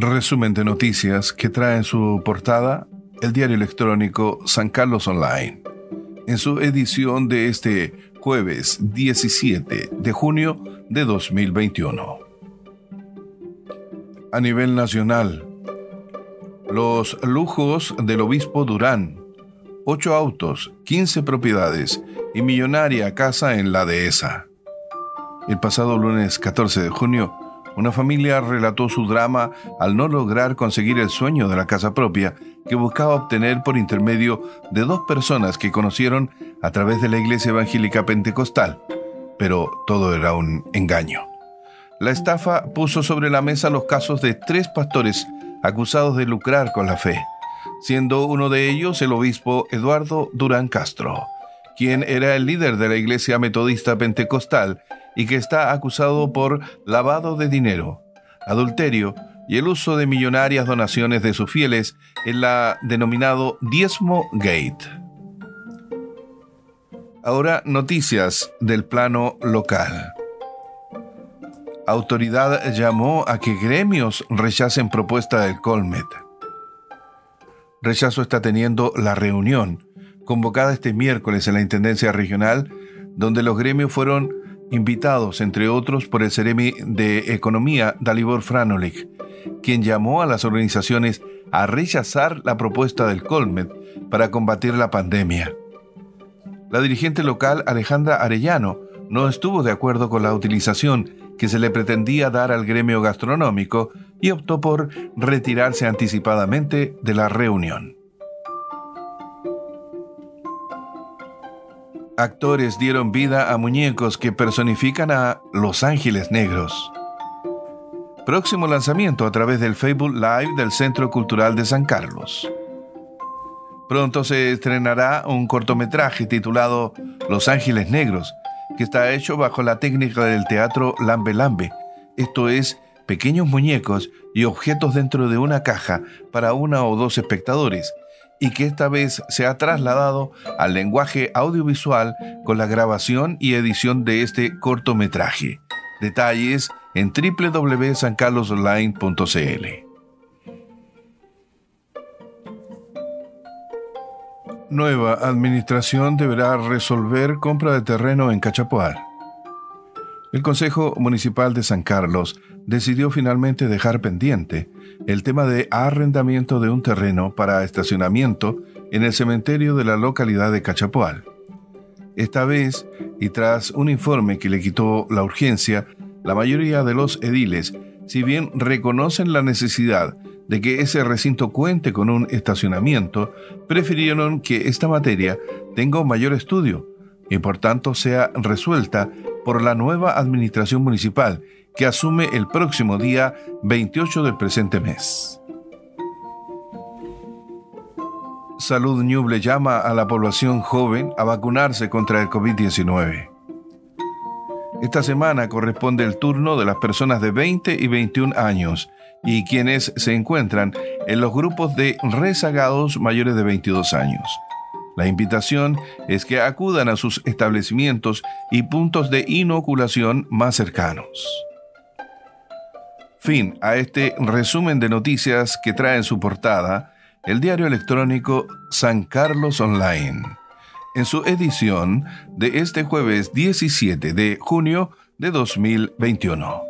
resumen de noticias que trae en su portada el diario electrónico San Carlos Online, en su edición de este jueves 17 de junio de 2021. A nivel nacional, los lujos del obispo Durán, ocho autos, 15 propiedades y millonaria casa en la dehesa. El pasado lunes 14 de junio, una familia relató su drama al no lograr conseguir el sueño de la casa propia que buscaba obtener por intermedio de dos personas que conocieron a través de la iglesia evangélica pentecostal. Pero todo era un engaño. La estafa puso sobre la mesa los casos de tres pastores acusados de lucrar con la fe, siendo uno de ellos el obispo Eduardo Durán Castro, quien era el líder de la iglesia metodista pentecostal y que está acusado por lavado de dinero, adulterio y el uso de millonarias donaciones de sus fieles en la denominado Diezmo Gate. Ahora noticias del plano local. Autoridad llamó a que gremios rechacen propuesta del Colmet. Rechazo está teniendo la reunión convocada este miércoles en la Intendencia Regional, donde los gremios fueron invitados, entre otros, por el Ceremi de Economía, Dalibor Franolik, quien llamó a las organizaciones a rechazar la propuesta del Colmet para combatir la pandemia. La dirigente local Alejandra Arellano no estuvo de acuerdo con la utilización que se le pretendía dar al gremio gastronómico y optó por retirarse anticipadamente de la reunión. Actores dieron vida a muñecos que personifican a Los Ángeles Negros. Próximo lanzamiento a través del Facebook Live del Centro Cultural de San Carlos. Pronto se estrenará un cortometraje titulado Los Ángeles Negros, que está hecho bajo la técnica del teatro Lambe Lambe, esto es, pequeños muñecos y objetos dentro de una caja para una o dos espectadores, y que esta vez se ha trasladado al lenguaje audiovisual con la grabación y edición de este cortometraje. Detalles en www.sancarlosonline.cl. Nueva administración deberá resolver compra de terreno en Cachapoal. El Consejo Municipal de San Carlos decidió finalmente dejar pendiente el tema de arrendamiento de un terreno para estacionamiento en el cementerio de la localidad de Cachapoal. Esta vez, y tras un informe que le quitó la urgencia, la mayoría de los ediles, si bien reconocen la necesidad de que ese recinto cuente con un estacionamiento, prefirieron que esta materia tenga un mayor estudio y por tanto sea resuelta por la nueva administración municipal que asume el próximo día 28 del presente mes. Salud Ñuble llama a la población joven a vacunarse contra el COVID-19. Esta semana corresponde el turno de las personas de 20 y 21 años y quienes se encuentran en los grupos de rezagados mayores de 22 años. La invitación es que acudan a sus establecimientos y puntos de inoculación más cercanos fin a este resumen de noticias que trae en su portada el diario electrónico San Carlos Online, en su edición de este jueves 17 de junio de 2021.